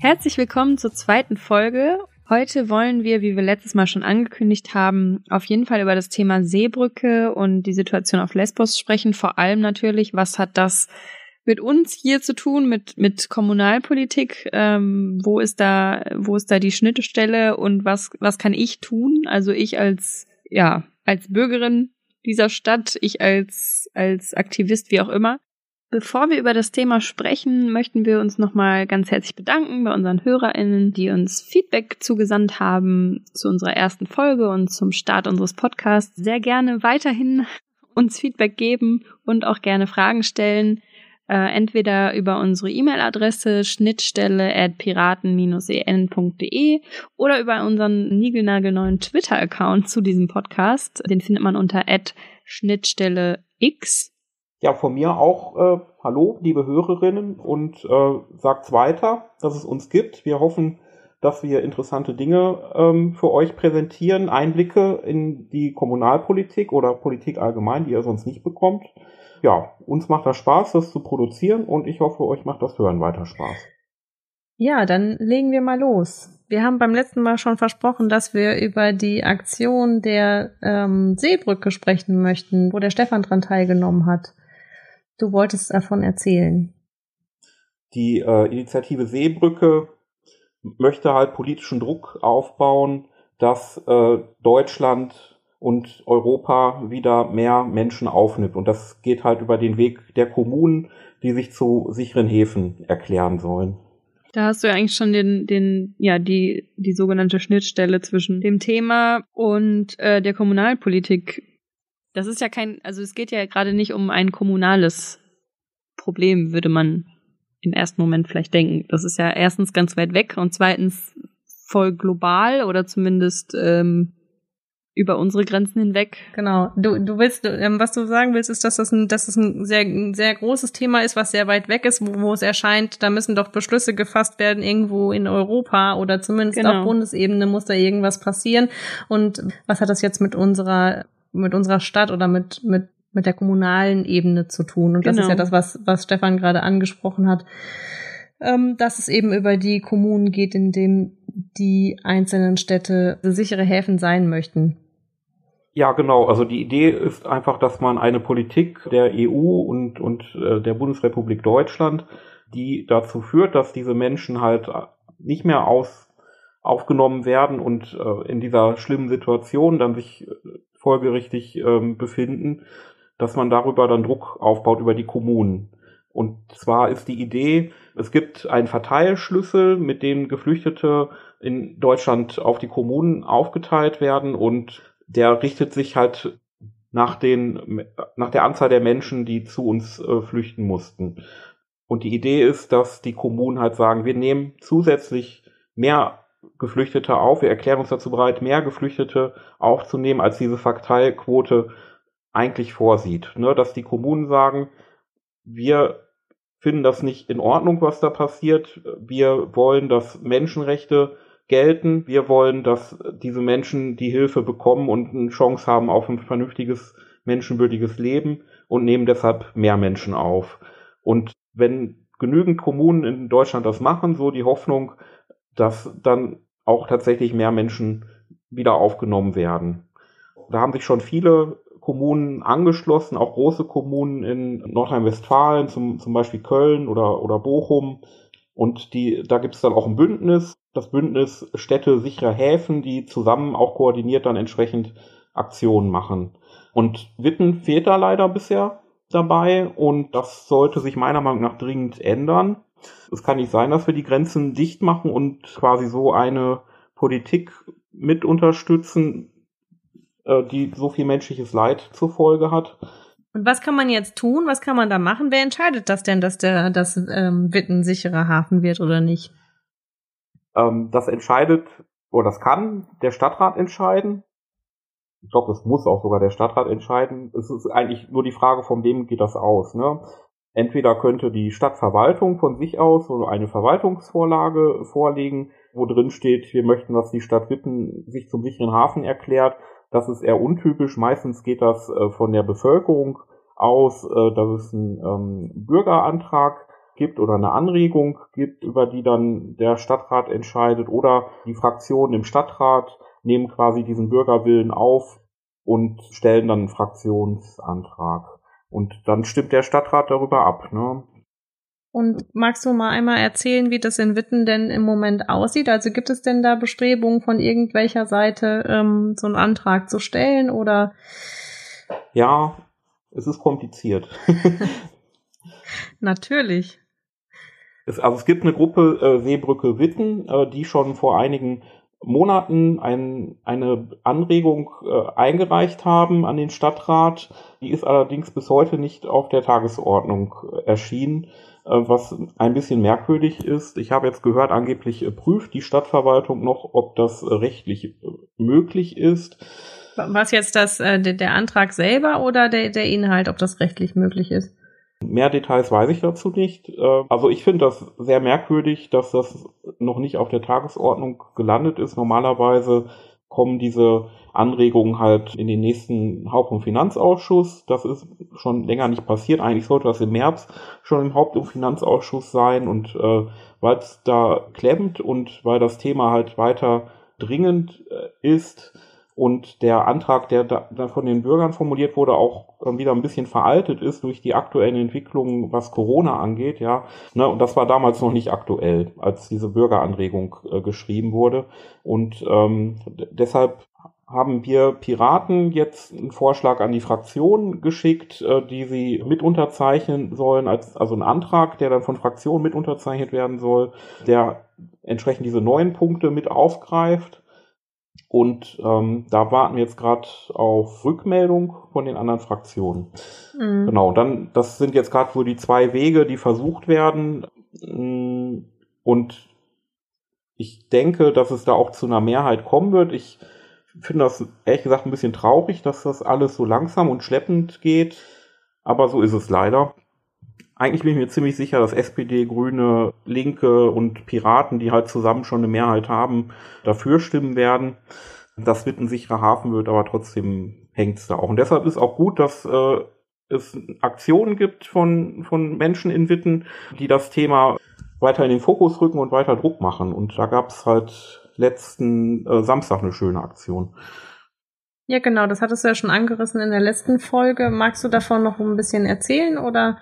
Herzlich willkommen zur zweiten Folge. Heute wollen wir, wie wir letztes Mal schon angekündigt haben, auf jeden Fall über das Thema Seebrücke und die Situation auf Lesbos sprechen. Vor allem natürlich, was hat das mit uns hier zu tun, mit, mit Kommunalpolitik? Ähm, wo ist da, wo ist da die Schnittstelle und was, was kann ich tun? Also ich als, ja, als Bürgerin dieser Stadt, ich als, als Aktivist, wie auch immer. Bevor wir über das Thema sprechen, möchten wir uns nochmal ganz herzlich bedanken bei unseren HörerInnen, die uns Feedback zugesandt haben zu unserer ersten Folge und zum Start unseres Podcasts. Sehr gerne weiterhin uns Feedback geben und auch gerne Fragen stellen. Äh, entweder über unsere E-Mail-Adresse schnittstelle at piraten-en.de oder über unseren niegelnagelneuen Twitter-Account zu diesem Podcast. Den findet man unter Schnittstelle X. Ja, von mir auch äh, hallo, liebe Hörerinnen, und äh, sagt's weiter, dass es uns gibt. Wir hoffen, dass wir interessante Dinge ähm, für euch präsentieren, Einblicke in die Kommunalpolitik oder Politik allgemein, die ihr sonst nicht bekommt ja, uns macht das Spaß, das zu produzieren und ich hoffe, euch macht das Hören weiter Spaß. Ja, dann legen wir mal los. Wir haben beim letzten Mal schon versprochen, dass wir über die Aktion der ähm, Seebrücke sprechen möchten, wo der Stefan dran teilgenommen hat. Du wolltest davon erzählen. Die äh, Initiative Seebrücke möchte halt politischen Druck aufbauen, dass äh, Deutschland und Europa wieder mehr Menschen aufnimmt. Und das geht halt über den Weg der Kommunen, die sich zu sicheren Häfen erklären sollen. Da hast du ja eigentlich schon den, den, ja, die, die sogenannte Schnittstelle zwischen dem Thema und äh, der Kommunalpolitik. Das ist ja kein, also es geht ja gerade nicht um ein kommunales Problem, würde man im ersten Moment vielleicht denken. Das ist ja erstens ganz weit weg und zweitens voll global oder zumindest ähm, über unsere Grenzen hinweg. Genau. Du, du willst, ähm, was du sagen willst, ist, dass das ein, dass das ein sehr, ein sehr großes Thema ist, was sehr weit weg ist, wo, wo es erscheint, da müssen doch Beschlüsse gefasst werden irgendwo in Europa oder zumindest genau. auf Bundesebene muss da irgendwas passieren. Und was hat das jetzt mit unserer, mit unserer Stadt oder mit, mit, mit der kommunalen Ebene zu tun? Und genau. das ist ja genau. das, was, was Stefan gerade angesprochen hat. Ähm, dass es eben über die Kommunen geht, in dem die einzelnen Städte sichere Häfen sein möchten. Ja, genau. Also die Idee ist einfach, dass man eine Politik der EU und, und äh, der Bundesrepublik Deutschland, die dazu führt, dass diese Menschen halt nicht mehr aus, aufgenommen werden und äh, in dieser schlimmen Situation dann sich äh, folgerichtig äh, befinden, dass man darüber dann Druck aufbaut über die Kommunen. Und zwar ist die Idee, es gibt einen Verteilschlüssel, mit dem Geflüchtete in Deutschland auf die Kommunen aufgeteilt werden und der richtet sich halt nach den, nach der Anzahl der Menschen, die zu uns äh, flüchten mussten. Und die Idee ist, dass die Kommunen halt sagen, wir nehmen zusätzlich mehr Geflüchtete auf, wir erklären uns dazu bereit, mehr Geflüchtete aufzunehmen, als diese Fakteilquote eigentlich vorsieht. Ne? Dass die Kommunen sagen, wir finden das nicht in Ordnung, was da passiert. Wir wollen, dass Menschenrechte gelten. Wir wollen, dass diese Menschen die Hilfe bekommen und eine Chance haben auf ein vernünftiges, menschenwürdiges Leben und nehmen deshalb mehr Menschen auf. Und wenn genügend Kommunen in Deutschland das machen, so die Hoffnung, dass dann auch tatsächlich mehr Menschen wieder aufgenommen werden. Da haben sich schon viele Kommunen angeschlossen, auch große Kommunen in Nordrhein-Westfalen, zum, zum Beispiel Köln oder, oder Bochum. Und die, da gibt es dann auch ein Bündnis, das Bündnis Städte sicherer Häfen, die zusammen auch koordiniert dann entsprechend Aktionen machen. Und Witten fehlt da leider bisher dabei und das sollte sich meiner Meinung nach dringend ändern. Es kann nicht sein, dass wir die Grenzen dicht machen und quasi so eine Politik mit unterstützen, äh, die so viel menschliches Leid zur Folge hat. Und was kann man jetzt tun? Was kann man da machen? Wer entscheidet das denn, dass der das ähm, Witten sicherer Hafen wird oder nicht? Ähm, das entscheidet, oder das kann der Stadtrat entscheiden. Ich glaube, das muss auch sogar der Stadtrat entscheiden. Es ist eigentlich nur die Frage, von wem geht das aus. Ne? Entweder könnte die Stadtverwaltung von sich aus so eine Verwaltungsvorlage vorlegen, wo drin steht, wir möchten, dass die Stadt Witten sich zum sicheren Hafen erklärt. Das ist eher untypisch. Meistens geht das äh, von der Bevölkerung aus, äh, dass es einen ähm, Bürgerantrag gibt oder eine Anregung gibt, über die dann der Stadtrat entscheidet oder die Fraktionen im Stadtrat nehmen quasi diesen Bürgerwillen auf und stellen dann einen Fraktionsantrag. Und dann stimmt der Stadtrat darüber ab. Ne? Und magst du mal einmal erzählen, wie das in Witten denn im Moment aussieht? Also gibt es denn da Bestrebungen von irgendwelcher Seite, ähm, so einen Antrag zu stellen oder? Ja, es ist kompliziert. Natürlich. Es, also es gibt eine Gruppe äh, Seebrücke Witten, äh, die schon vor einigen Monaten ein, eine Anregung äh, eingereicht haben an den Stadtrat. Die ist allerdings bis heute nicht auf der Tagesordnung äh, erschienen, äh, was ein bisschen merkwürdig ist. Ich habe jetzt gehört, angeblich äh, prüft die Stadtverwaltung noch, ob das äh, rechtlich möglich ist. Was jetzt das, äh, der Antrag selber oder der, der Inhalt, ob das rechtlich möglich ist? Mehr Details weiß ich dazu nicht. Äh, also ich finde das sehr merkwürdig, dass das noch nicht auf der Tagesordnung gelandet ist. Normalerweise kommen diese Anregungen halt in den nächsten Haupt- und Finanzausschuss. Das ist schon länger nicht passiert. Eigentlich sollte das im März schon im Haupt- und Finanzausschuss sein. Und äh, weil es da klemmt und weil das Thema halt weiter dringend äh, ist, und der Antrag, der da von den Bürgern formuliert wurde, auch wieder ein bisschen veraltet ist durch die aktuellen Entwicklungen, was Corona angeht, ja. Ne, und das war damals noch nicht aktuell, als diese Bürgeranregung äh, geschrieben wurde. Und ähm, deshalb haben wir Piraten jetzt einen Vorschlag an die Fraktion geschickt, äh, die sie mit unterzeichnen sollen, als, also ein Antrag, der dann von Fraktionen mit unterzeichnet werden soll, der entsprechend diese neuen Punkte mit aufgreift und ähm, da warten wir jetzt gerade auf Rückmeldung von den anderen Fraktionen. Mhm. Genau, dann, das sind jetzt gerade wohl die zwei Wege, die versucht werden. Mm, und ich denke, dass es da auch zu einer Mehrheit kommen wird. Ich finde das ehrlich gesagt ein bisschen traurig, dass das alles so langsam und schleppend geht. Aber so ist es leider eigentlich bin ich mir ziemlich sicher, dass SPD, Grüne, Linke und Piraten, die halt zusammen schon eine Mehrheit haben, dafür stimmen werden. Das wird ein sicherer Hafen wird, aber trotzdem hängt's da auch. Und deshalb ist auch gut, dass äh, es Aktionen gibt von, von Menschen in Witten, die das Thema weiter in den Fokus rücken und weiter Druck machen. Und da gab's halt letzten äh, Samstag eine schöne Aktion. Ja, genau, das hattest du ja schon angerissen in der letzten Folge. Magst du davon noch ein bisschen erzählen oder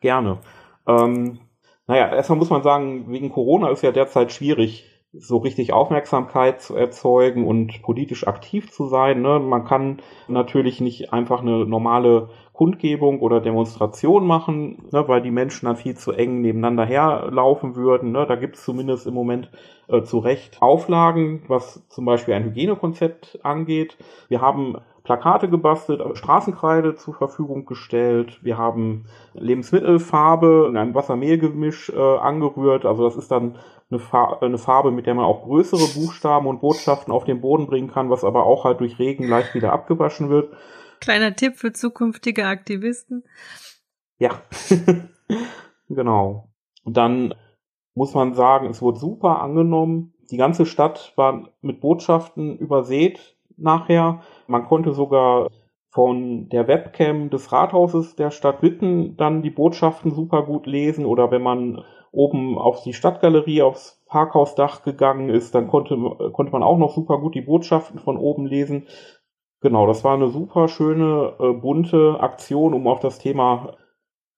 Gerne. Ähm, naja, erstmal muss man sagen, wegen Corona ist ja derzeit schwierig, so richtig Aufmerksamkeit zu erzeugen und politisch aktiv zu sein. Ne? Man kann natürlich nicht einfach eine normale Kundgebung oder Demonstration machen, ne, weil die Menschen dann viel zu eng nebeneinander herlaufen würden. Ne? Da gibt es zumindest im Moment äh, zu Recht Auflagen, was zum Beispiel ein Hygienekonzept angeht. Wir haben Plakate gebastelt, Straßenkreide zur Verfügung gestellt. Wir haben Lebensmittelfarbe in einem Wassermehlgemisch äh, angerührt. Also das ist dann eine, Fa eine Farbe, mit der man auch größere Buchstaben und Botschaften auf den Boden bringen kann, was aber auch halt durch Regen leicht wieder abgewaschen wird. Kleiner Tipp für zukünftige Aktivisten. Ja, genau. Und dann muss man sagen, es wurde super angenommen. Die ganze Stadt war mit Botschaften übersät nachher. Man konnte sogar von der Webcam des Rathauses der Stadt Witten dann die Botschaften super gut lesen oder wenn man oben auf die Stadtgalerie, aufs Parkhausdach gegangen ist, dann konnte, konnte man auch noch super gut die Botschaften von oben lesen. Genau, das war eine super schöne, äh, bunte Aktion, um auf das Thema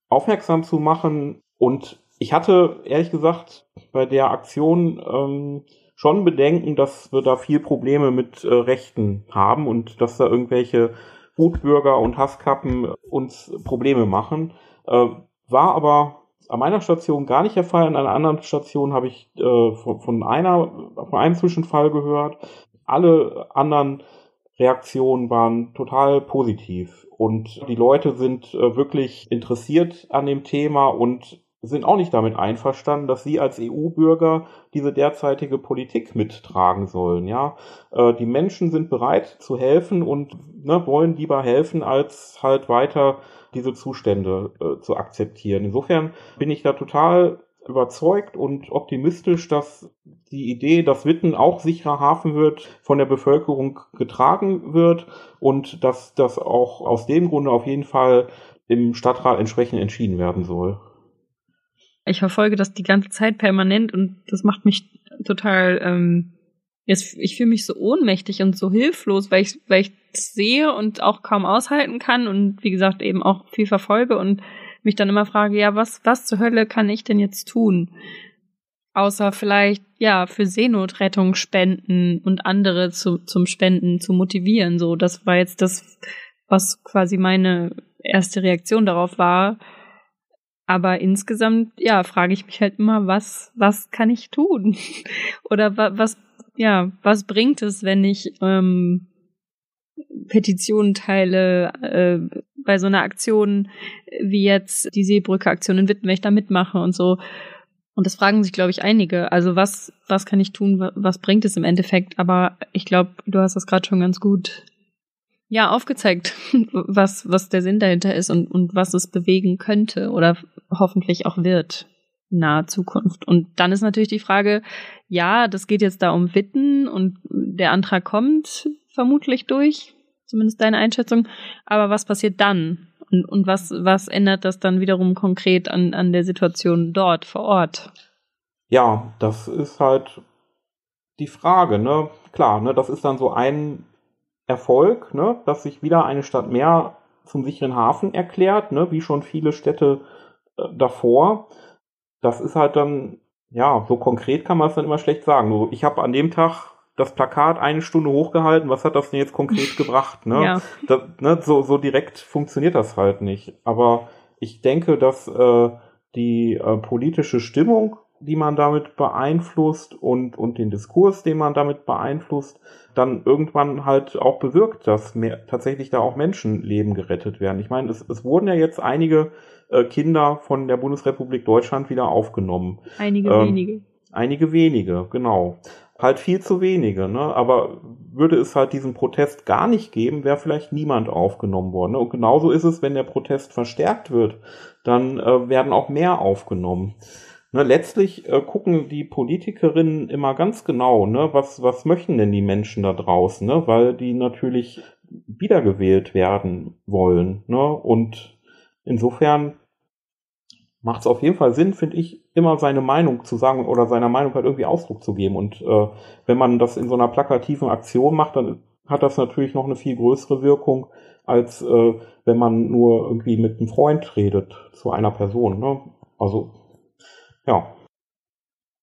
aufmerksam zu machen. Und ich hatte ehrlich gesagt bei der Aktion ähm, schon bedenken, dass wir da viel Probleme mit äh, Rechten haben und dass da irgendwelche Wutbürger und Hasskappen uns Probleme machen. Äh, war aber an meiner Station gar nicht der Fall. An einer anderen Station habe ich äh, von, von einer, von einem Zwischenfall gehört. Alle anderen Reaktionen waren total positiv und die Leute sind äh, wirklich interessiert an dem Thema und sind auch nicht damit einverstanden, dass sie als EU-Bürger diese derzeitige Politik mittragen sollen. Ja, äh, die Menschen sind bereit zu helfen und ne, wollen lieber helfen, als halt weiter diese Zustände äh, zu akzeptieren. Insofern bin ich da total überzeugt und optimistisch, dass die Idee, dass Witten auch sicherer Hafen wird, von der Bevölkerung getragen wird und dass das auch aus dem Grunde auf jeden Fall im Stadtrat entsprechend entschieden werden soll. Ich verfolge das die ganze Zeit permanent und das macht mich total, ähm, jetzt, ich fühle mich so ohnmächtig und so hilflos, weil ich, weil ich sehe und auch kaum aushalten kann und wie gesagt eben auch viel verfolge und mich dann immer frage, ja, was, was zur Hölle kann ich denn jetzt tun? Außer vielleicht, ja, für Seenotrettung spenden und andere zu, zum Spenden zu motivieren. So, das war jetzt das, was quasi meine erste Reaktion darauf war. Aber insgesamt, ja, frage ich mich halt immer, was, was kann ich tun? Oder was, ja, was bringt es, wenn ich ähm, Petitionen teile, äh, bei so einer Aktion wie jetzt die Seebrücke-Aktion in Witten, wenn ich da mitmache und so. Und das fragen sich, glaube ich, einige. Also was, was kann ich tun, was bringt es im Endeffekt? Aber ich glaube, du hast das gerade schon ganz gut ja aufgezeigt, was, was der Sinn dahinter ist und, und was es bewegen könnte oder hoffentlich auch wird in naher Zukunft. Und dann ist natürlich die Frage, ja, das geht jetzt da um Witten und der Antrag kommt vermutlich durch zumindest deine Einschätzung. Aber was passiert dann? Und, und was, was ändert das dann wiederum konkret an, an der Situation dort vor Ort? Ja, das ist halt die Frage, ne? Klar, ne, das ist dann so ein Erfolg, ne, dass sich wieder eine Stadt mehr zum sicheren Hafen erklärt, ne, wie schon viele Städte äh, davor. Das ist halt dann, ja, so konkret kann man es dann immer schlecht sagen. Ich habe an dem Tag das Plakat eine Stunde hochgehalten, was hat das denn jetzt konkret gebracht? Ne? Ja. Das, ne, so, so direkt funktioniert das halt nicht. Aber ich denke, dass äh, die äh, politische Stimmung, die man damit beeinflusst und, und den Diskurs, den man damit beeinflusst, dann irgendwann halt auch bewirkt, dass mehr, tatsächlich da auch Menschenleben gerettet werden. Ich meine, es, es wurden ja jetzt einige äh, Kinder von der Bundesrepublik Deutschland wieder aufgenommen. Einige ähm, wenige. Einige wenige, genau halt viel zu wenige. Ne? Aber würde es halt diesen Protest gar nicht geben, wäre vielleicht niemand aufgenommen worden. Ne? Und genauso ist es, wenn der Protest verstärkt wird, dann äh, werden auch mehr aufgenommen. Ne, letztlich äh, gucken die Politikerinnen immer ganz genau, ne, was, was möchten denn die Menschen da draußen, ne, weil die natürlich wiedergewählt werden wollen. Ne, und insofern macht es auf jeden Fall Sinn, finde ich, immer seine Meinung zu sagen oder seiner Meinung halt irgendwie Ausdruck zu geben. Und äh, wenn man das in so einer plakativen Aktion macht, dann hat das natürlich noch eine viel größere Wirkung, als äh, wenn man nur irgendwie mit einem Freund redet zu einer Person. Ne? Also, ja.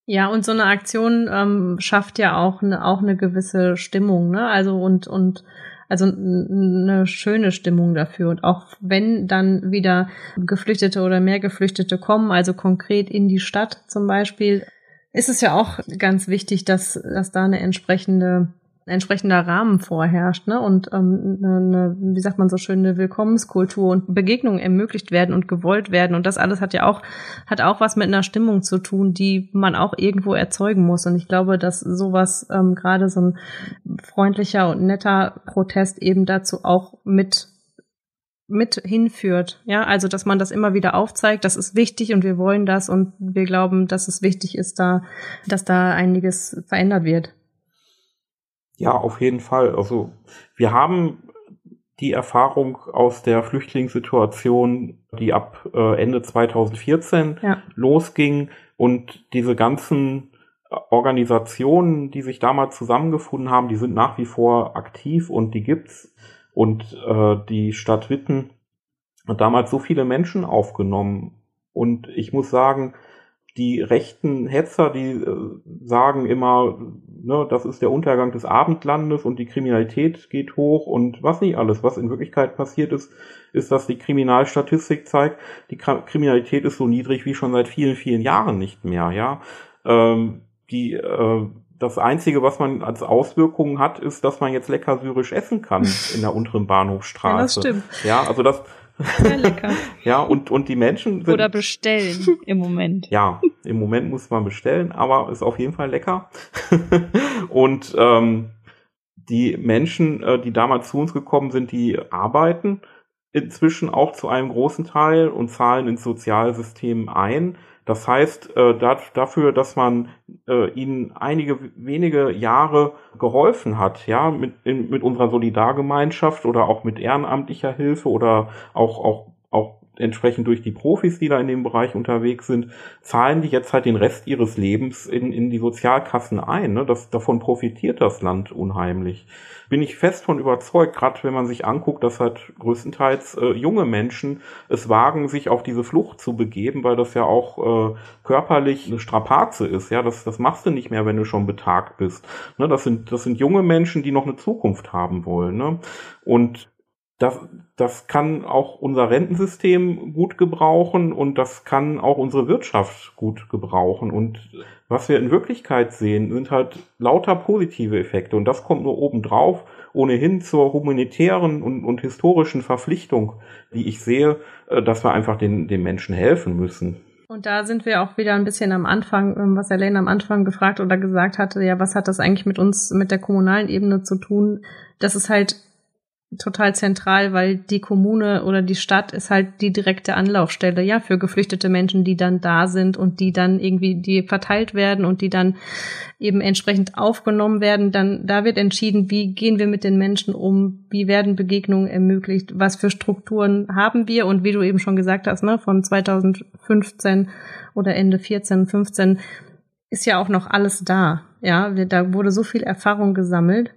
Ja, und so eine Aktion ähm, schafft ja auch eine, auch eine gewisse Stimmung, ne? Also und und also eine schöne Stimmung dafür. Und auch wenn dann wieder Geflüchtete oder mehr Geflüchtete kommen, also konkret in die Stadt zum Beispiel, ist es ja auch ganz wichtig, dass, dass da eine entsprechende entsprechender Rahmen vorherrscht, ne? Und ähm, eine, wie sagt man so schön, eine Willkommenskultur und Begegnungen ermöglicht werden und gewollt werden. Und das alles hat ja auch, hat auch was mit einer Stimmung zu tun, die man auch irgendwo erzeugen muss. Und ich glaube, dass sowas, ähm, gerade so ein freundlicher und netter Protest eben dazu auch mit mit hinführt. Ja, also dass man das immer wieder aufzeigt, das ist wichtig und wir wollen das und wir glauben, dass es wichtig ist, da, dass da einiges verändert wird. Ja, auf jeden Fall. Also wir haben die Erfahrung aus der Flüchtlingssituation, die ab äh, Ende 2014 ja. losging und diese ganzen Organisationen, die sich damals zusammengefunden haben, die sind nach wie vor aktiv und die gibt's. Und äh, die Stadt Witten hat damals so viele Menschen aufgenommen. Und ich muss sagen, die rechten Hetzer, die äh, sagen immer, ne, das ist der Untergang des Abendlandes und die Kriminalität geht hoch und was nicht alles. Was in Wirklichkeit passiert ist, ist, dass die Kriminalstatistik zeigt, die Kriminalität ist so niedrig wie schon seit vielen, vielen Jahren nicht mehr. Ja, ähm, die äh, das Einzige, was man als Auswirkungen hat, ist, dass man jetzt lecker syrisch essen kann in der unteren Bahnhofstraße. Ja, das stimmt. Ja, also das, sehr lecker. ja, und, und die Menschen sind, Oder bestellen im Moment. Ja, im Moment muss man bestellen, aber ist auf jeden Fall lecker. und ähm, die Menschen, äh, die damals zu uns gekommen sind, die arbeiten inzwischen auch zu einem großen Teil und zahlen ins Sozialsystem ein. Das heißt, äh, dafür, dass man äh, ihnen einige wenige Jahre geholfen hat, ja, mit, in, mit unserer Solidargemeinschaft oder auch mit ehrenamtlicher Hilfe oder auch, auch, auch entsprechend durch die Profis, die da in dem Bereich unterwegs sind, zahlen die jetzt halt den Rest ihres Lebens in, in die Sozialkassen ein. Ne? Das, davon profitiert das Land unheimlich. Bin ich fest von überzeugt, gerade wenn man sich anguckt, dass halt größtenteils äh, junge Menschen es wagen, sich auf diese Flucht zu begeben, weil das ja auch äh, körperlich eine Strapaze ist. Ja, das, das machst du nicht mehr, wenn du schon betagt bist. Ne? Das sind, das sind junge Menschen, die noch eine Zukunft haben wollen. Ne? Und das, das kann auch unser Rentensystem gut gebrauchen und das kann auch unsere Wirtschaft gut gebrauchen. Und was wir in Wirklichkeit sehen, sind halt lauter positive Effekte. Und das kommt nur obendrauf, ohnehin zur humanitären und, und historischen Verpflichtung, die ich sehe, äh, dass wir einfach den, den Menschen helfen müssen. Und da sind wir auch wieder ein bisschen am Anfang, ähm, was Elaine am Anfang gefragt oder gesagt hatte, ja, was hat das eigentlich mit uns, mit der kommunalen Ebene zu tun? Das ist halt total zentral, weil die Kommune oder die Stadt ist halt die direkte Anlaufstelle, ja, für geflüchtete Menschen, die dann da sind und die dann irgendwie, die verteilt werden und die dann eben entsprechend aufgenommen werden. Dann, da wird entschieden, wie gehen wir mit den Menschen um, wie werden Begegnungen ermöglicht, was für Strukturen haben wir und wie du eben schon gesagt hast, ne, von 2015 oder Ende 14, 15 ist ja auch noch alles da. Ja, da wurde so viel Erfahrung gesammelt.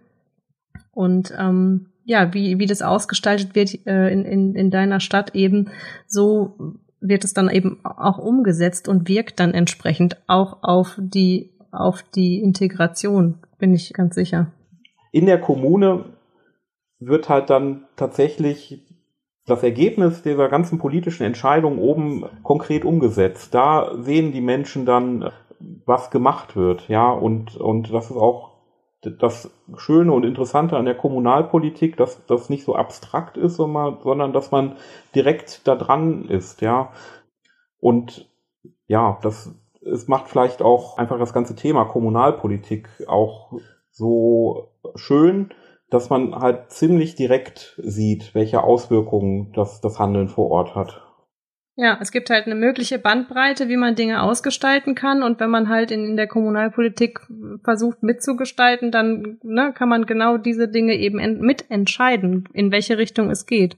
Und ähm, ja, wie, wie das ausgestaltet wird äh, in, in, in deiner Stadt eben, so wird es dann eben auch umgesetzt und wirkt dann entsprechend auch auf die, auf die Integration, bin ich ganz sicher. In der Kommune wird halt dann tatsächlich das Ergebnis dieser ganzen politischen Entscheidungen oben konkret umgesetzt. Da sehen die Menschen dann, was gemacht wird, ja, und, und das ist auch das Schöne und Interessante an der Kommunalpolitik, dass das nicht so abstrakt ist, sondern dass man direkt da dran ist, ja. Und ja, das es macht vielleicht auch einfach das ganze Thema Kommunalpolitik auch so schön, dass man halt ziemlich direkt sieht, welche Auswirkungen das, das Handeln vor Ort hat. Ja, es gibt halt eine mögliche Bandbreite, wie man Dinge ausgestalten kann. Und wenn man halt in, in der Kommunalpolitik versucht mitzugestalten, dann ne, kann man genau diese Dinge eben mitentscheiden, in welche Richtung es geht.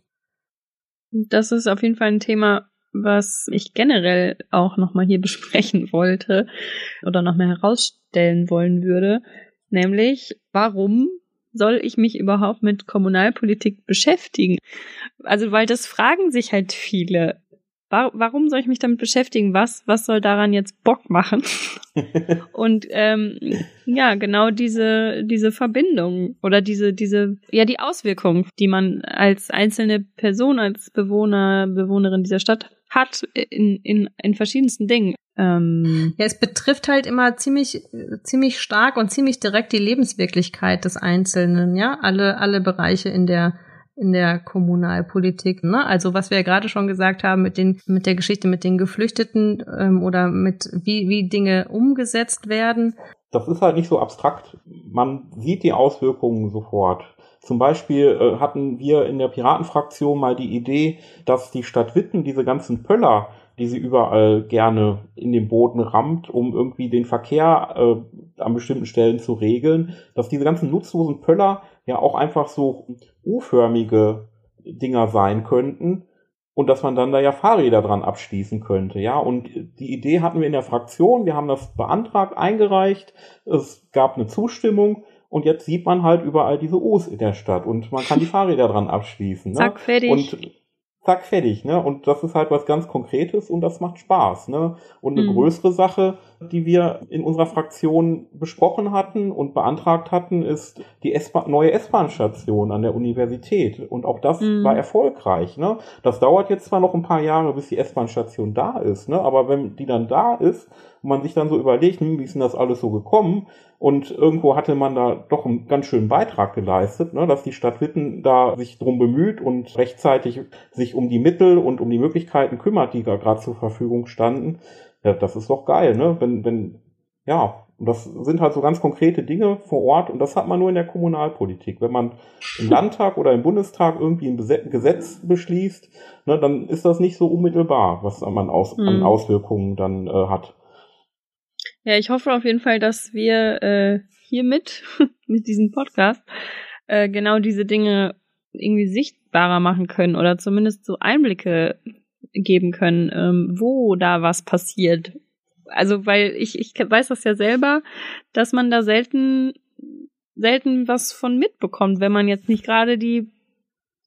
Das ist auf jeden Fall ein Thema, was ich generell auch nochmal hier besprechen wollte oder nochmal herausstellen wollen würde. Nämlich, warum soll ich mich überhaupt mit Kommunalpolitik beschäftigen? Also, weil das fragen sich halt viele warum soll ich mich damit beschäftigen? Was, was soll daran jetzt Bock machen? und ähm, ja, genau diese, diese Verbindung oder diese, diese, ja, die Auswirkung, die man als einzelne Person, als Bewohner, Bewohnerin dieser Stadt hat in, in, in verschiedensten Dingen. Ähm, ja, es betrifft halt immer ziemlich, ziemlich stark und ziemlich direkt die Lebenswirklichkeit des Einzelnen, ja, alle, alle Bereiche in der in der Kommunalpolitik. Ne? Also was wir ja gerade schon gesagt haben mit den mit der Geschichte mit den Geflüchteten ähm, oder mit wie wie Dinge umgesetzt werden. Das ist halt nicht so abstrakt. Man sieht die Auswirkungen sofort. Zum Beispiel äh, hatten wir in der Piratenfraktion mal die Idee, dass die Stadt Witten diese ganzen Pöller, die sie überall gerne in den Boden rammt, um irgendwie den Verkehr äh, an bestimmten Stellen zu regeln, dass diese ganzen nutzlosen Pöller ja auch einfach so U-förmige Dinger sein könnten und dass man dann da ja Fahrräder dran abschließen könnte, ja. Und die Idee hatten wir in der Fraktion, wir haben das beantragt, eingereicht, es gab eine Zustimmung und jetzt sieht man halt überall diese U's in der Stadt und man kann die Fahrräder dran abschließen. Ne? Zack, fertig. Und zack, fertig, ne? Und das ist halt was ganz Konkretes und das macht Spaß, ne? Und eine mhm. größere Sache, die wir in unserer Fraktion besprochen hatten und beantragt hatten, ist die neue S-Bahn-Station an der Universität. Und auch das mhm. war erfolgreich, ne? Das dauert jetzt zwar noch ein paar Jahre, bis die S-Bahn-Station da ist, ne? Aber wenn die dann da ist und man sich dann so überlegt, hm, wie ist denn das alles so gekommen? Und irgendwo hatte man da doch einen ganz schönen Beitrag geleistet, ne, dass die Stadt Witten da sich drum bemüht und rechtzeitig sich um die Mittel und um die Möglichkeiten kümmert, die da gerade zur Verfügung standen. Ja, das ist doch geil, ne? Wenn, wenn, ja, Und das sind halt so ganz konkrete Dinge vor Ort und das hat man nur in der Kommunalpolitik. Wenn man im Landtag oder im Bundestag irgendwie ein Gesetz beschließt, ne, dann ist das nicht so unmittelbar, was man aus, mhm. an Auswirkungen dann äh, hat. Ja, ich hoffe auf jeden Fall, dass wir äh, hiermit, mit diesem Podcast, äh, genau diese Dinge irgendwie sichtbarer machen können oder zumindest so Einblicke geben können, ähm, wo da was passiert. Also weil ich, ich weiß das ja selber, dass man da selten, selten was von mitbekommt, wenn man jetzt nicht gerade die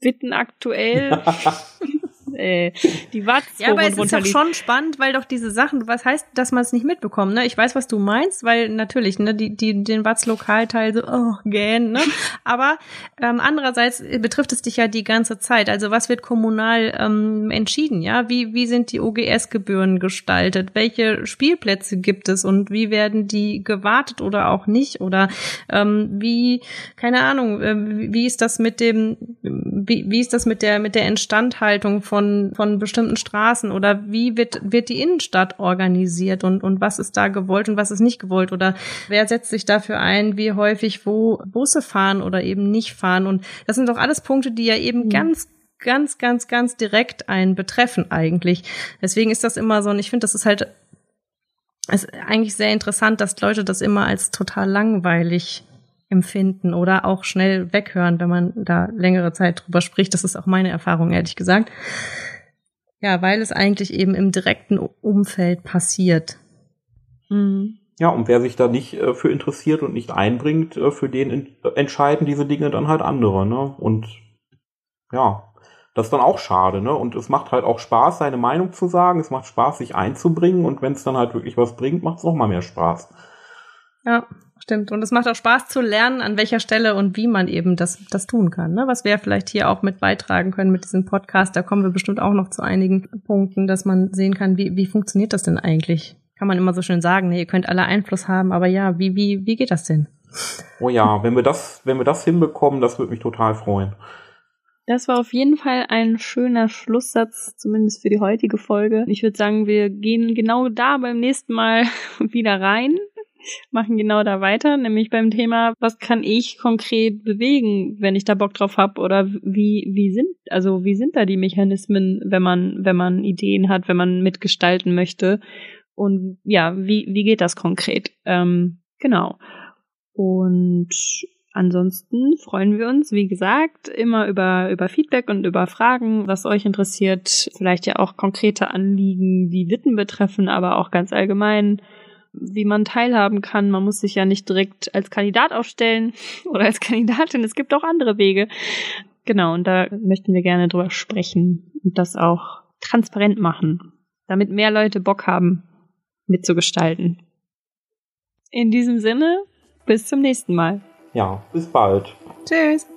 Witten aktuell äh, die Watts Ja, aber es ist doch schon spannend, weil doch diese Sachen, was heißt, dass man es nicht mitbekommt, ne? Ich weiß, was du meinst, weil natürlich, ne, die, die, den Watts Lokalteil so, oh, gähn, ne? Aber ähm, andererseits betrifft es dich ja die ganze Zeit. Also was wird kommunal ähm, entschieden, ja? Wie, wie sind die OGS-Gebühren gestaltet? Welche Spielplätze gibt es und wie werden die gewartet oder auch nicht? Oder ähm, wie, keine Ahnung, äh, wie ist das mit dem, wie, wie ist das mit der, mit der Instandhaltung von von, von bestimmten Straßen oder wie wird, wird die Innenstadt organisiert und, und was ist da gewollt und was ist nicht gewollt oder wer setzt sich dafür ein, wie häufig wo Busse fahren oder eben nicht fahren und das sind doch alles Punkte, die ja eben mhm. ganz ganz, ganz, ganz direkt einen betreffen eigentlich. Deswegen ist das immer so, und ich finde, das ist halt ist eigentlich sehr interessant, dass Leute das immer als total langweilig empfinden oder auch schnell weghören, wenn man da längere Zeit drüber spricht. Das ist auch meine Erfahrung, ehrlich gesagt. Ja, weil es eigentlich eben im direkten Umfeld passiert. Mhm. Ja, und wer sich da nicht äh, für interessiert und nicht einbringt, äh, für den in, äh, entscheiden diese Dinge dann halt andere, ne? Und ja, das ist dann auch schade, ne? Und es macht halt auch Spaß, seine Meinung zu sagen. Es macht Spaß, sich einzubringen. Und wenn es dann halt wirklich was bringt, macht es noch mal mehr Spaß. Ja, stimmt. Und es macht auch Spaß zu lernen, an welcher Stelle und wie man eben das, das tun kann. Ne? Was wir vielleicht hier auch mit beitragen können mit diesem Podcast. Da kommen wir bestimmt auch noch zu einigen Punkten, dass man sehen kann, wie, wie funktioniert das denn eigentlich? Kann man immer so schön sagen, nee, ihr könnt alle Einfluss haben, aber ja, wie, wie, wie geht das denn? Oh ja, wenn wir das, wenn wir das hinbekommen, das würde mich total freuen. Das war auf jeden Fall ein schöner Schlusssatz, zumindest für die heutige Folge. Ich würde sagen, wir gehen genau da beim nächsten Mal wieder rein machen genau da weiter, nämlich beim Thema, was kann ich konkret bewegen, wenn ich da Bock drauf habe oder wie wie sind also wie sind da die Mechanismen, wenn man wenn man Ideen hat, wenn man mitgestalten möchte und ja, wie wie geht das konkret? Ähm, genau. Und Ansonsten freuen wir uns, wie gesagt, immer über, über Feedback und über Fragen, was euch interessiert. Vielleicht ja auch konkrete Anliegen, die Witten betreffen, aber auch ganz allgemein wie man teilhaben kann. Man muss sich ja nicht direkt als Kandidat aufstellen oder als Kandidatin. Es gibt auch andere Wege. Genau, und da möchten wir gerne drüber sprechen und das auch transparent machen, damit mehr Leute Bock haben, mitzugestalten. In diesem Sinne, bis zum nächsten Mal. Ja, bis bald. Tschüss.